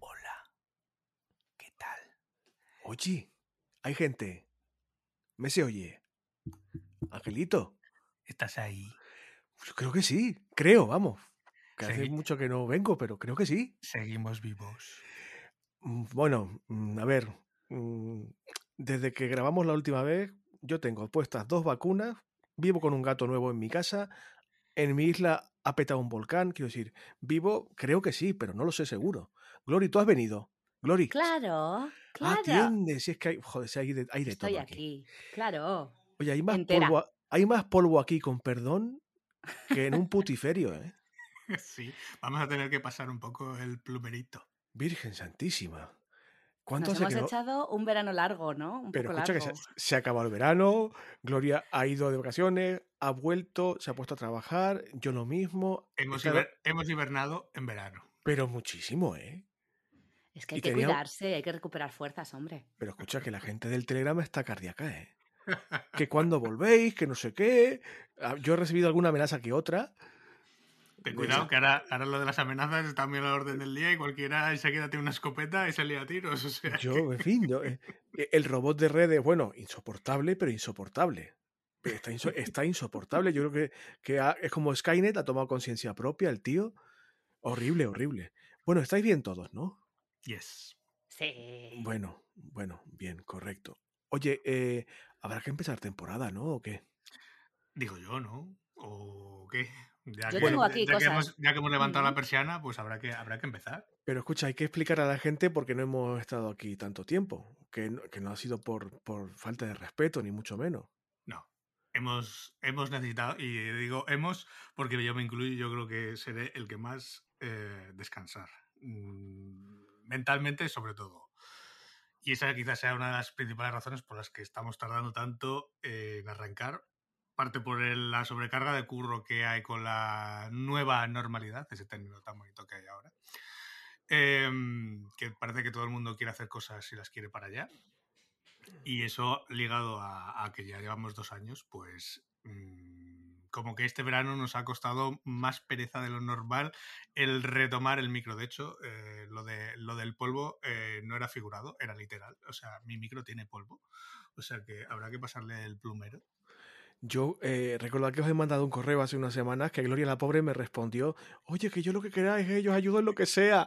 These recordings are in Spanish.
Hola. ¿Qué tal? Oye, hay gente. ¿Me se oye? Angelito. ¿Estás ahí? Yo creo que sí. Creo, vamos. Que hace mucho que no vengo, pero creo que sí. Seguimos vivos. Mm, Bueno, mm, a ver. Desde que grabamos la última vez, yo tengo puestas dos vacunas, vivo con un gato nuevo en mi casa, en mi isla ha petado un volcán, quiero decir, vivo, creo que sí, pero no lo sé seguro. Glory, tú has venido. Glory. Claro, claro. Atiende, si es que hay, joder, si hay de, hay de Estoy todo aquí. Claro. Oye, hay más, Entera. polvo, hay más polvo aquí, con perdón, que en un putiferio, ¿eh? Sí, vamos a tener que pasar un poco el plumerito. Virgen Santísima. ¿Cuánto Nos hace hemos que no? echado un verano largo, ¿no? Un Pero poco escucha que se, se ha acabado el verano, Gloria ha ido de vacaciones, ha vuelto, se ha puesto a trabajar, yo lo mismo. Hemos, hiber- hemos hibernado en verano. Pero muchísimo, ¿eh? Es que y hay que tenía- cuidarse, hay que recuperar fuerzas, hombre. Pero escucha que la gente del Telegram está cardíaca, ¿eh? Que cuando volvéis, que no sé qué. Ah, Yo he recibido alguna amenaza que otra. Ten cuidado, que ahora, ahora lo de las amenazas está también a la orden del día y cualquiera enseguida tiene una escopeta y se lía a tiros. O sea, Yo, en fin, yo, eh, eh, el robot de redes, bueno, insoportable, pero insoportable. Está, inso- está insoportable. Yo creo que, que ha- es como Skynet, ha tomado conciencia propia el tío. Horrible, horrible. Bueno, estáis bien todos, ¿no? yes. Sí. Bueno, bueno, bien, correcto. Oye, eh, habrá que empezar temporada, ¿no? ¿O qué? Digo yo, ¿no? ¿O qué? Ya Yo que, tengo aquí ya que cosas. hemos, ya que hemos levantado la persiana, pues habrá que, habrá que empezar. Pero escucha, hay que explicar a la gente por qué no hemos estado aquí tanto tiempo. Que no, que no ha sido por, por falta de respeto, ni mucho menos. No. Hemos, hemos necesitado, y digo hemos, porque yo me incluyo, yo creo que seré el que más eh, descansar. Mm, mentalmente, sobre todo. Y esa quizás sea una de las principales razones por las que estamos tardando tanto en arrancar. Parte por la sobrecarga de curro que hay con la nueva normalidad, ese término tan bonito que hay ahora. Em, que parece que todo el mundo quiere hacer cosas y las quiere para allá. Y eso ligado a, a que ya llevamos dos años, pues mm, como que este verano nos ha costado más pereza de lo normal el retomar el micro. De hecho, eh, lo, de, lo del polvo eh, no era figurado, era literal. O sea, mi micro tiene polvo. O sea que habrá que pasarle el plumero. Yo eh, recordad que os he mandado un correo hace unas semanas que Gloria la pobre me respondió, oye, que yo lo que queráis es ellos ayudo en lo que sea,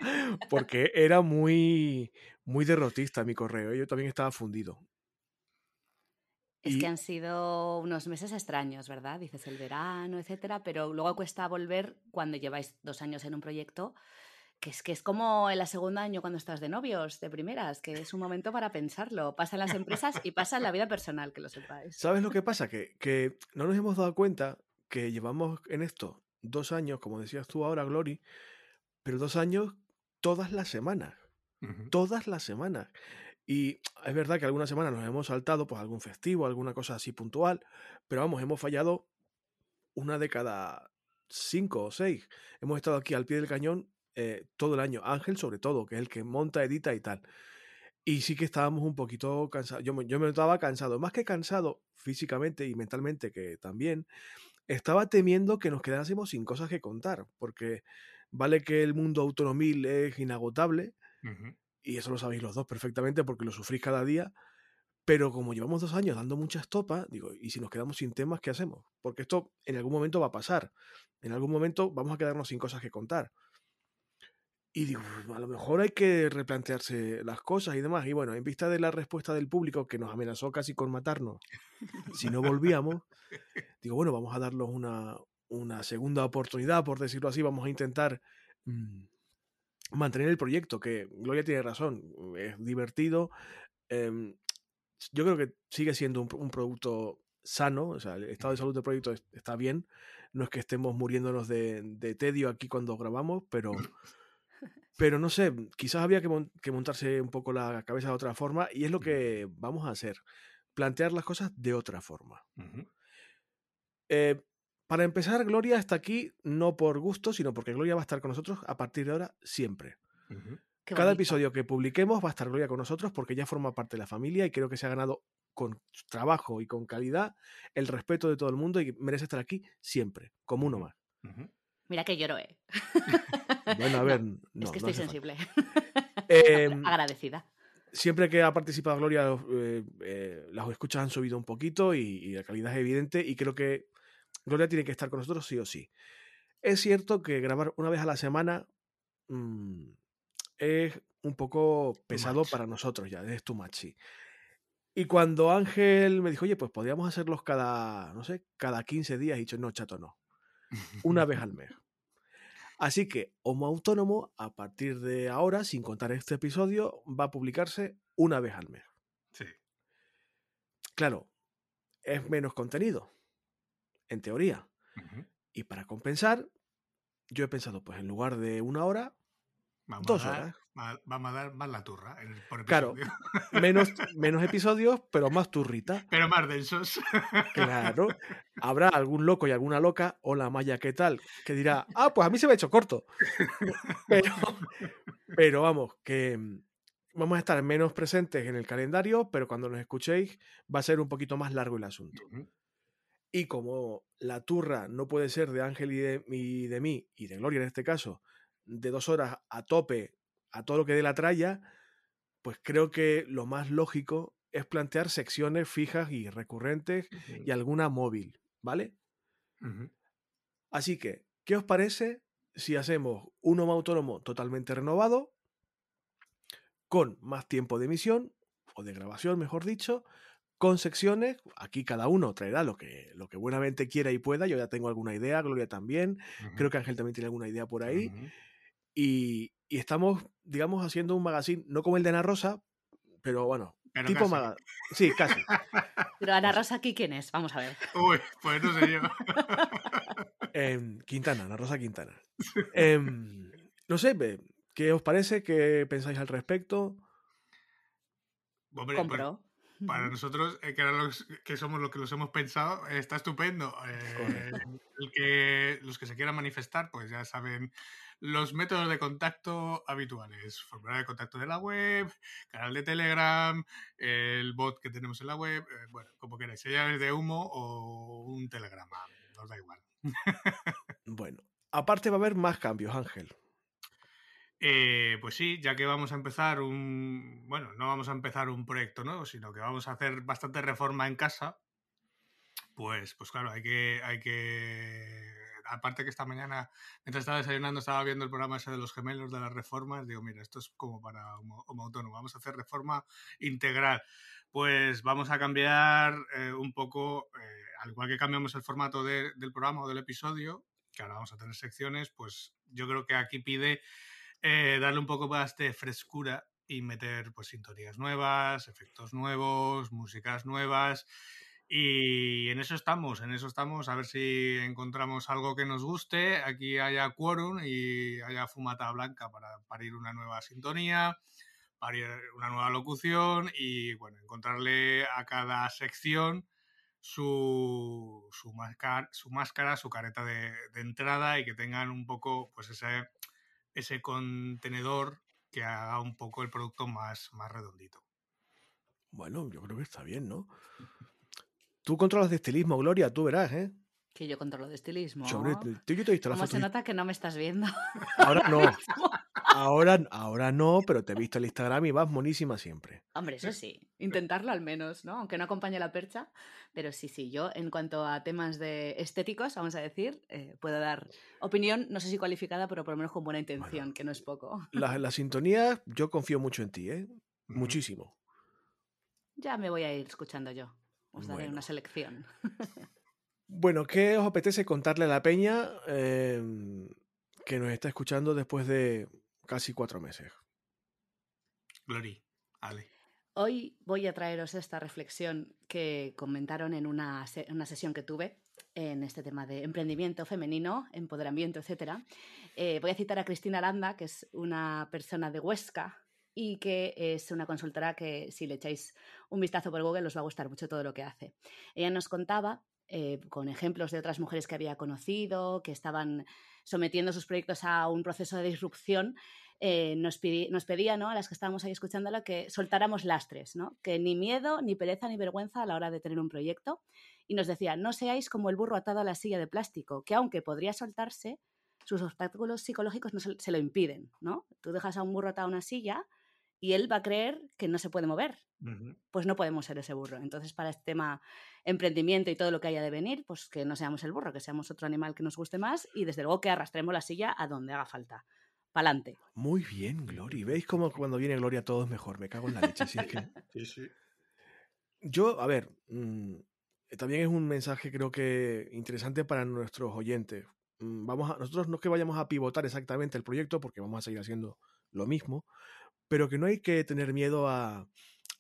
porque era muy, muy derrotista mi correo, yo también estaba fundido. Es Y- que han sido unos meses extraños, ¿verdad? Dices el verano, etcétera, pero luego cuesta volver cuando lleváis dos años en un proyecto, que es que es como el segundo año cuando estás de novios, de primeras, que es un momento para pensarlo. Pasa en las empresas y pasa en la vida personal, que lo sepáis. ¿Sabes lo que pasa? Que, que no nos hemos dado cuenta que llevamos en esto dos años, como decías tú ahora, Glory, pero dos años todas las semanas. todas las semanas. Y es verdad que algunas semanas nos hemos saltado pues algún festivo, alguna cosa así puntual, pero vamos, hemos fallado una de cada cinco o seis. Hemos estado aquí al pie del cañón eh, todo el año. Ángel, sobre todo, que es el que monta, edita y tal. Y sí que estábamos un poquito cansados. Yo me, yo me notaba cansado, más que cansado físicamente y mentalmente, que también, estaba temiendo que nos quedásemos sin cosas que contar, porque vale que el mundo autonomil es inagotable, y eso lo sabéis los dos perfectamente porque lo sufrís cada día. Pero como llevamos dos años dando mucha estopa, digo, ¿y si nos quedamos sin temas, qué hacemos? Porque esto en algún momento va a pasar. En algún momento vamos a quedarnos sin cosas que contar. Y digo, a lo mejor hay que replantearse las cosas y demás. Y bueno, en vista de la respuesta del público que nos amenazó casi con matarnos si no volvíamos, digo, bueno, vamos a darnos una, una segunda oportunidad, por decirlo así. Vamos a intentar mm, mantener el proyecto, que Gloria tiene razón, es divertido. em, yo creo que sigue siendo un, un producto sano, o sea, el estado de salud del proyecto es- está bien. No es que estemos muriéndonos de, de tedio aquí cuando grabamos, pero, pero no sé, quizás había que, mon- que montarse un poco la cabeza de otra forma y es lo que vamos a hacer, plantear las cosas de otra forma. Eh, para empezar, Gloria está aquí no por gusto, sino porque Gloria va a estar con nosotros a partir de ahora siempre. Cada episodio que publiquemos va a estar Gloria con nosotros porque ella forma parte de la familia y creo que se ha ganado con trabajo y con calidad el respeto de todo el mundo y merece estar aquí siempre, como uno más. Mira que lloro, ¿eh? Bueno, a ver. No, es que estoy sensible. Em, Agradecida. Siempre que ha participado Gloria, eh, eh, las escuchas han subido un poquito y, la calidad es evidente y creo que Gloria tiene que estar con nosotros sí o sí. Es cierto que grabar una vez a la semana mm, es un poco pesado para nosotros ya, es too much, Y cuando Ángel me dijo, oye, pues podríamos hacerlos cada, no sé, cada 15 días, he dicho, no, chato, no. Una vez al mes. Así que Homo Autónomo, a partir de ahora, sin contar este episodio, va a publicarse una vez al mes. Sí. Claro, es menos contenido, en teoría. Y para compensar, yo he pensado, pues en lugar de una hora, dos horas. vamos a dar más la turra por Claro, menos, menos episodios, pero más turrita. Pero más densos. Claro. Habrá algún loco y alguna loca, hola Maya, ¿qué tal? Que dirá, ah, pues a mí se me ha hecho corto. Pero, pero vamos, que mm, vamos a estar menos presentes en el calendario, pero cuando nos escuchéis va a ser un poquito más largo el asunto. Y como la turra no puede ser de Ángel y de, y de mí, y de Gloria en este caso, de dos horas a tope, a todo lo que dé la tralla, pues creo que lo más lógico es plantear secciones fijas y recurrentes y alguna móvil, ¿vale? Así que, ¿qué os parece si hacemos un home autónomo totalmente renovado, con más tiempo de emisión, o de grabación, mejor dicho, con secciones. Aquí cada uno traerá lo que, lo que buenamente quiera y pueda. Yo ya tengo alguna idea, Gloria también. Creo que Ángel también tiene alguna idea por ahí. Y, estamos, digamos, haciendo un magazine, no como el de Ana Rosa, pero bueno, tipo magazine. Sí, casi. Pero Ana Rosa, ¿aquí quién es? Vamos a ver. Uy, pues no sé yo. Em, Quintana, Ana Rosa Quintana. Em, no sé, ¿qué os parece? ¿Qué pensáis al respecto? Hombre, pues, Compro. para nosotros, eh, que, los, que somos los que los hemos pensado, está estupendo. Eh, el que, los que se quieran manifestar, pues ya saben los métodos de contacto habituales. Formulario de contacto de la web, canal de Telegram, el bot que tenemos en la web, eh, bueno, como queráis, señales de humo o un telegrama, nos da igual. bueno, aparte va a haber más cambios, Ángel. Eh, pues sí, ya que vamos a empezar un. Bueno, no vamos a empezar un proyecto nuevo, sino que vamos a hacer bastante reforma en casa. Pues, pues claro, hay que, hay que aparte que esta mañana, mientras estaba desayunando, estaba viendo el programa ese de los gemelos de las reformas, digo, mira, esto es como para un autónomo, vamos a hacer reforma integral. Pues vamos a cambiar eh, un poco, eh, al igual que cambiamos el formato del programa o del episodio, que ahora vamos a tener secciones, pues yo creo que aquí pide eh, darle un poco más de frescura y meter pues sintonías nuevas, efectos nuevos, músicas nuevas y en eso estamos, en eso estamos, a ver si encontramos algo que nos guste. Aquí haya quórum y haya fumata blanca para parir una nueva sintonía, parir una nueva locución y bueno, encontrarle a cada sección su, su, máscara, su, máscara, su careta de, entrada y que tengan un poco pues ese, ese contenedor que haga un poco el producto más, más redondito. Bueno, yo creo que está bien, ¿no? Tú controlas de estilismo, Gloria, tú verás, ¿eh? Que yo controlo de estilismo. Sobre, tú, yo te he visto la se nota que no me estás viendo? Ahora no. Ahora, ahora no, pero te he visto el Instagram y vas monísima siempre. Hombre, eso sí. Intentarlo al menos, ¿no? Aunque no acompañe la percha. Pero sí, sí. Yo, en cuanto a temas de estéticos, vamos a decir, eh, puedo dar opinión, no sé si cualificada, pero por lo menos con buena intención, que no es poco. La, la sintonía, yo confío mucho en ti, ¿eh? Muchísimo. Ya me voy a ir escuchando yo. Os daré una selección. bueno, ¿qué os apetece contarle a la peña em, que nos está escuchando después de casi cuatro meses? Glory, Ale. Hoy voy a traeros esta reflexión que comentaron en una, una, sesión que tuve en este tema de emprendimiento femenino, empoderamiento, etc. Eh, voy a citar a Cristina Aranda, que es una persona de Huesca, y que es una consultora que si le echáis un vistazo por Google os va a gustar mucho todo lo que hace. Ella nos contaba eh, con ejemplos de otras mujeres que había conocido, que estaban sometiendo sus proyectos a un proceso de disrupción, eh, nos, pedía ¿no? a las que estábamos ahí escuchándolo que soltáramos lastres, ¿no? que ni miedo, ni pereza, ni vergüenza a la hora de tener un proyecto. Y nos decía, no seáis como el burro atado a la silla de plástico, que aunque podría soltarse, sus obstáculos psicológicos no se, se lo impiden. ¿no? Tú dejas a un burro atado a una silla y él va a creer que no se puede mover. Pues no podemos ser ese burro. Entonces, para este tema emprendimiento y todo lo que haya de venir, pues que no seamos el burro, que seamos otro animal que nos guste más y desde luego que arrastremos la silla a donde haga falta. Pa'lante. Muy bien, Glory. ¿Veis cómo cuando viene Gloria todo es mejor? Me cago en la leche. sí, sí. Yo, a ver, mm, también es un mensaje creo que interesante para nuestros oyentes. Mm, vamos a, nosotros no es que vayamos a pivotar exactamente el proyecto porque vamos a seguir haciendo lo mismo, pero que no hay que tener miedo a,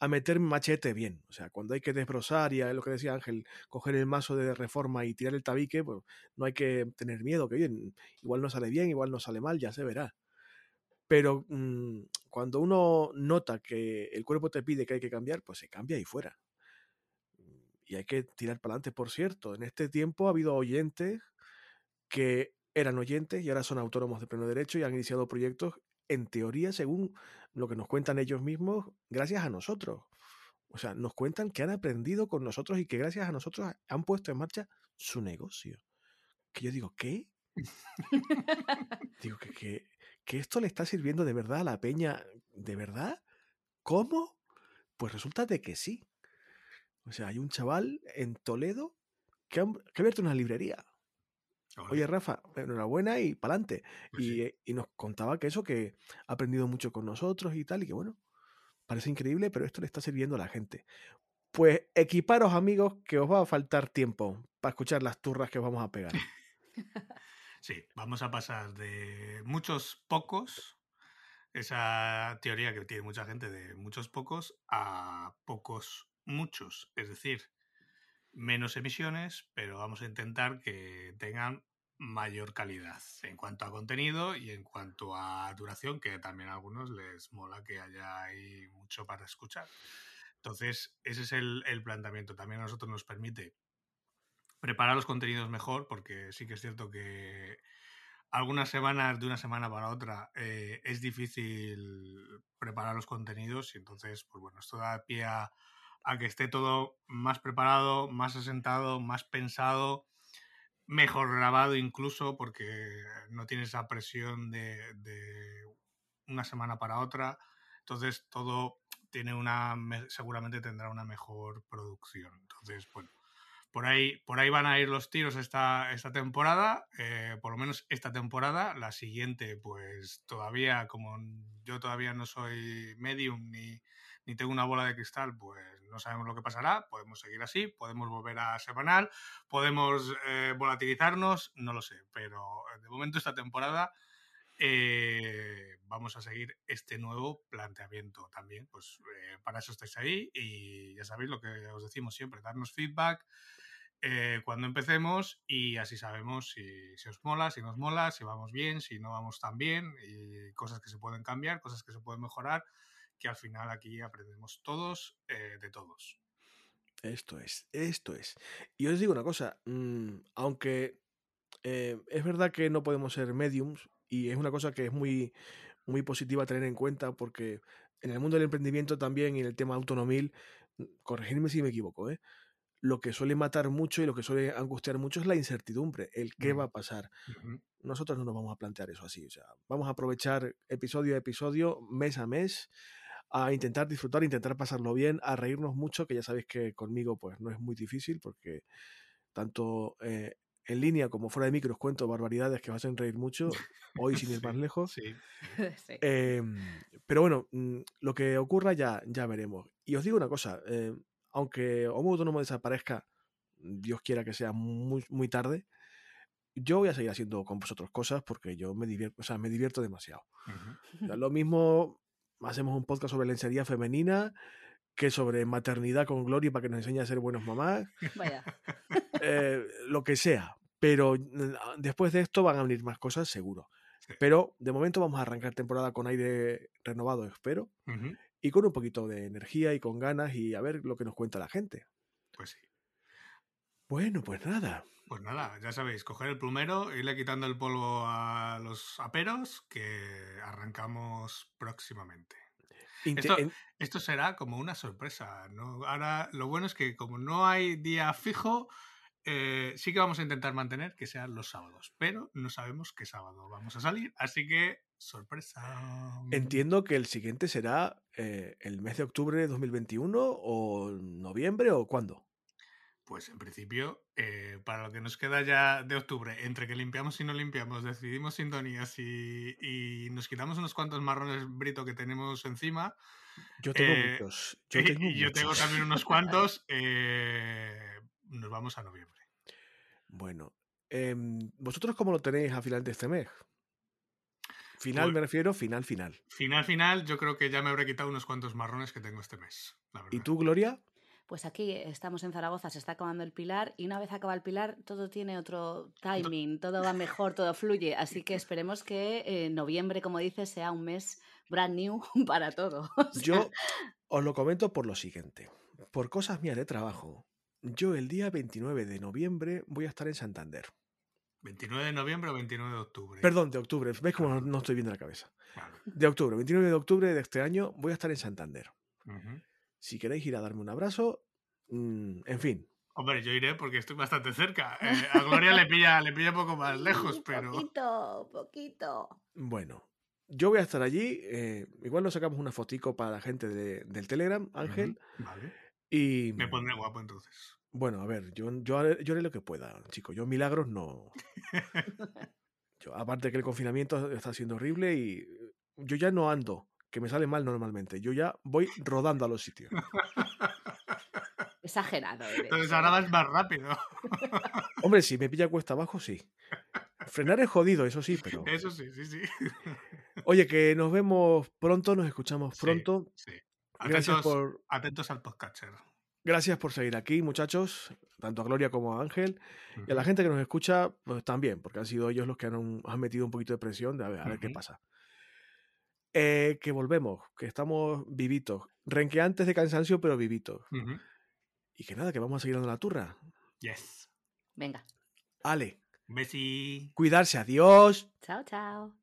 a meter machete bien. O sea, cuando hay que desbrozar y es lo que decía Ángel, coger el mazo de reforma y tirar el tabique, pues no hay que tener miedo, que bien, igual no sale bien, igual no sale mal, ya se verá. Pero mmm, cuando uno nota que el cuerpo te pide que hay que cambiar, pues se cambia y fuera. Y hay que tirar para adelante. Por cierto, en este tiempo ha habido oyentes que eran oyentes y ahora son autónomos de pleno derecho y han iniciado proyectos en teoría, según lo que nos cuentan ellos mismos, gracias a nosotros. O sea, nos cuentan que han aprendido con nosotros y que gracias a nosotros han puesto en marcha su negocio. Que yo digo, ¿qué? digo, que, que, esto le está sirviendo de verdad a la peña, ¿de verdad? ¿Cómo? Pues resulta de que sí. O sea, hay un chaval en Toledo que que ha abierto una librería. Oye, Rafa, enhorabuena y pa'lante. Pues y, y, nos contaba que eso, que ha aprendido mucho con nosotros y tal, y que bueno, parece increíble, pero esto le está sirviendo a la gente. Pues equiparos, amigos, que os va a faltar tiempo para escuchar las turras que os vamos a pegar. Sí, vamos a pasar de muchos pocos, esa teoría que tiene mucha gente de muchos pocos, a pocos muchos. Es decir, menos emisiones, pero vamos a intentar que tengan mayor calidad en cuanto a contenido y en cuanto a duración, que también a algunos les mola que haya ahí mucho para escuchar. Entonces, ese es el, planteamiento. También a nosotros nos permite preparar los contenidos mejor, porque sí que es cierto que algunas semanas, de una semana para otra, eh, es difícil preparar los contenidos y entonces, pues bueno, esto da pie a a que esté todo más preparado, más asentado, más pensado, mejor grabado incluso, porque no tiene esa presión de, una semana para otra. Entonces todo tiene una, seguramente tendrá una mejor producción. Entonces, bueno, por ahí, por ahí van a ir los tiros esta, esta temporada, eh, por lo menos esta temporada. La siguiente, pues todavía, como yo todavía no soy medium ni, ni tengo una bola de cristal, pues no sabemos lo que pasará, podemos seguir así, podemos volver a semanal, podemos eh, volatilizarnos, no lo sé, pero eh, de momento esta temporada eh, vamos a seguir este nuevo planteamiento también, pues para eso estáis ahí y ya sabéis lo que os decimos siempre, darnos feedback. cuando empecemos y así sabemos si, si, os mola, si nos mola, si vamos bien, si no vamos tan bien y cosas que se pueden cambiar, cosas que se pueden mejorar que al final aquí aprendemos todos eh, de todos. Esto es, esto es. Y os digo una cosa, mm, aunque eh, es verdad que no podemos ser mediums, y es una cosa que es muy, muy positiva a tener en cuenta, porque en el mundo del emprendimiento también y en el tema autonomil, mm, corregirme si me equivoco, ¿eh? lo que suele matar mucho y lo que suele angustiar mucho es la incertidumbre, el qué va a pasar. Nosotros no nos vamos a plantear eso así, o sea, vamos a aprovechar episodio a episodio, mes a mes, a intentar disfrutar, intentar pasarlo bien, a reírnos mucho, que ya sabéis que conmigo pues no es muy difícil porque tanto eh, en línea como fuera de micro os cuento barbaridades que os hacen reír mucho, hoy sin ir más lejos. Em, pero bueno, mm, lo que ocurra ya, ya veremos. Y os digo una cosa, eh, aunque Homo Autónomo desaparezca, Dios quiera que sea muy, muy tarde, yo voy a seguir haciendo con vosotros cosas porque yo me divierto, o sea, me divierto demasiado. lo mismo hacemos un podcast sobre lencería femenina que sobre maternidad con Gloria para que nos enseñe a ser buenos mamás. Vaya. Eh, lo que sea. Pero mm, después de esto van a venir más cosas, seguro. Pero de momento vamos a arrancar temporada con aire renovado, espero. Y con un poquito de energía y con ganas y a ver lo que nos cuenta la gente. Pues sí. Bueno, pues nada. Pues nada, ya sabéis, coger el plumero, irle quitando el polvo a los aperos, que arrancamos próximamente. Esto será como una sorpresa. ¿no? Ahora, lo bueno es que como no hay día fijo, eh, sí que vamos a intentar mantener que sean los sábados, pero no sabemos qué sábado vamos a salir, así que sorpresa. Entiendo que el siguiente será eh, el mes de octubre de 2021 o noviembre o cuándo. Pues en principio, eh, para lo que nos queda ya de octubre, entre que limpiamos y no limpiamos, decidimos sintonías y, y nos quitamos unos cuantos marrones brito que tenemos encima, Yo tengo Eh, muchos. Yo y, tengo y yo tengo también unos cuantos, eh, nos vamos a noviembre. Bueno, em, ¿vosotros cómo lo tenéis a final de este mes? Final Pues- me refiero, final, final. Final, final, yo creo que ya me habré quitado unos cuantos marrones que tengo este mes. La. ¿Y tú, Gloria? Pues aquí estamos en Zaragoza, se está acabando el pilar y una vez acaba el pilar todo tiene otro timing, todo va mejor, todo fluye. Así que esperemos que eh, noviembre, como dices, sea un mes brand new para todo. O sea, Yo os lo comento por lo siguiente. Por cosas mías de trabajo, yo el día 29 de noviembre voy a estar en Santander. 29 de noviembre o 29 de octubre. Perdón, de octubre. ¿Ves cómo no, no estoy viendo la cabeza? Vale. De octubre, 29 de octubre de este año voy a estar en Santander. Si queréis ir a darme un abrazo, mm, en fin, Hombre, yo iré porque estoy bastante cerca. Eh, a Gloria le pilla, le pilla un poco más lejos, un pero. Poquito, poquito. Bueno, yo voy a estar allí. eh, igual nos sacamos una fotico para la gente de- del Telegram, Ángel. Ujú, Vale. Y Me pondré guapo entonces. bueno, a ver, yo, yo, haré, yo haré lo que pueda, chicos. Yo milagros no. Yo, aparte que el confinamiento está siendo horrible y yo ya no ando, que me sale mal normalmente. Yo ya voy rodando a los sitios. Exagerado. eres, Entonces ¿eh? ahora vas más rápido. Hombre, si me pilla cuesta abajo, sí. Frenar es jodido, eso sí, pero. Eso sí, sí, sí. Oye, que nos vemos pronto, nos escuchamos pronto. sí. Gracias Atentos, por, atentos al podcatcher. gracias por seguir aquí, muchachos, tanto a Gloria como a Ángel. Y a la gente que nos escucha, pues también, porque han sido ellos los que han, han metido un poquito de presión de a ver, a ver qué pasa. Eh, que volvemos, que estamos vivitos, renqueantes de cansancio, pero vivitos. Y que nada, que vamos a seguir dando la turra. Yes. Venga. Ale, Bessie. cuidarse, adiós. Chao, chao.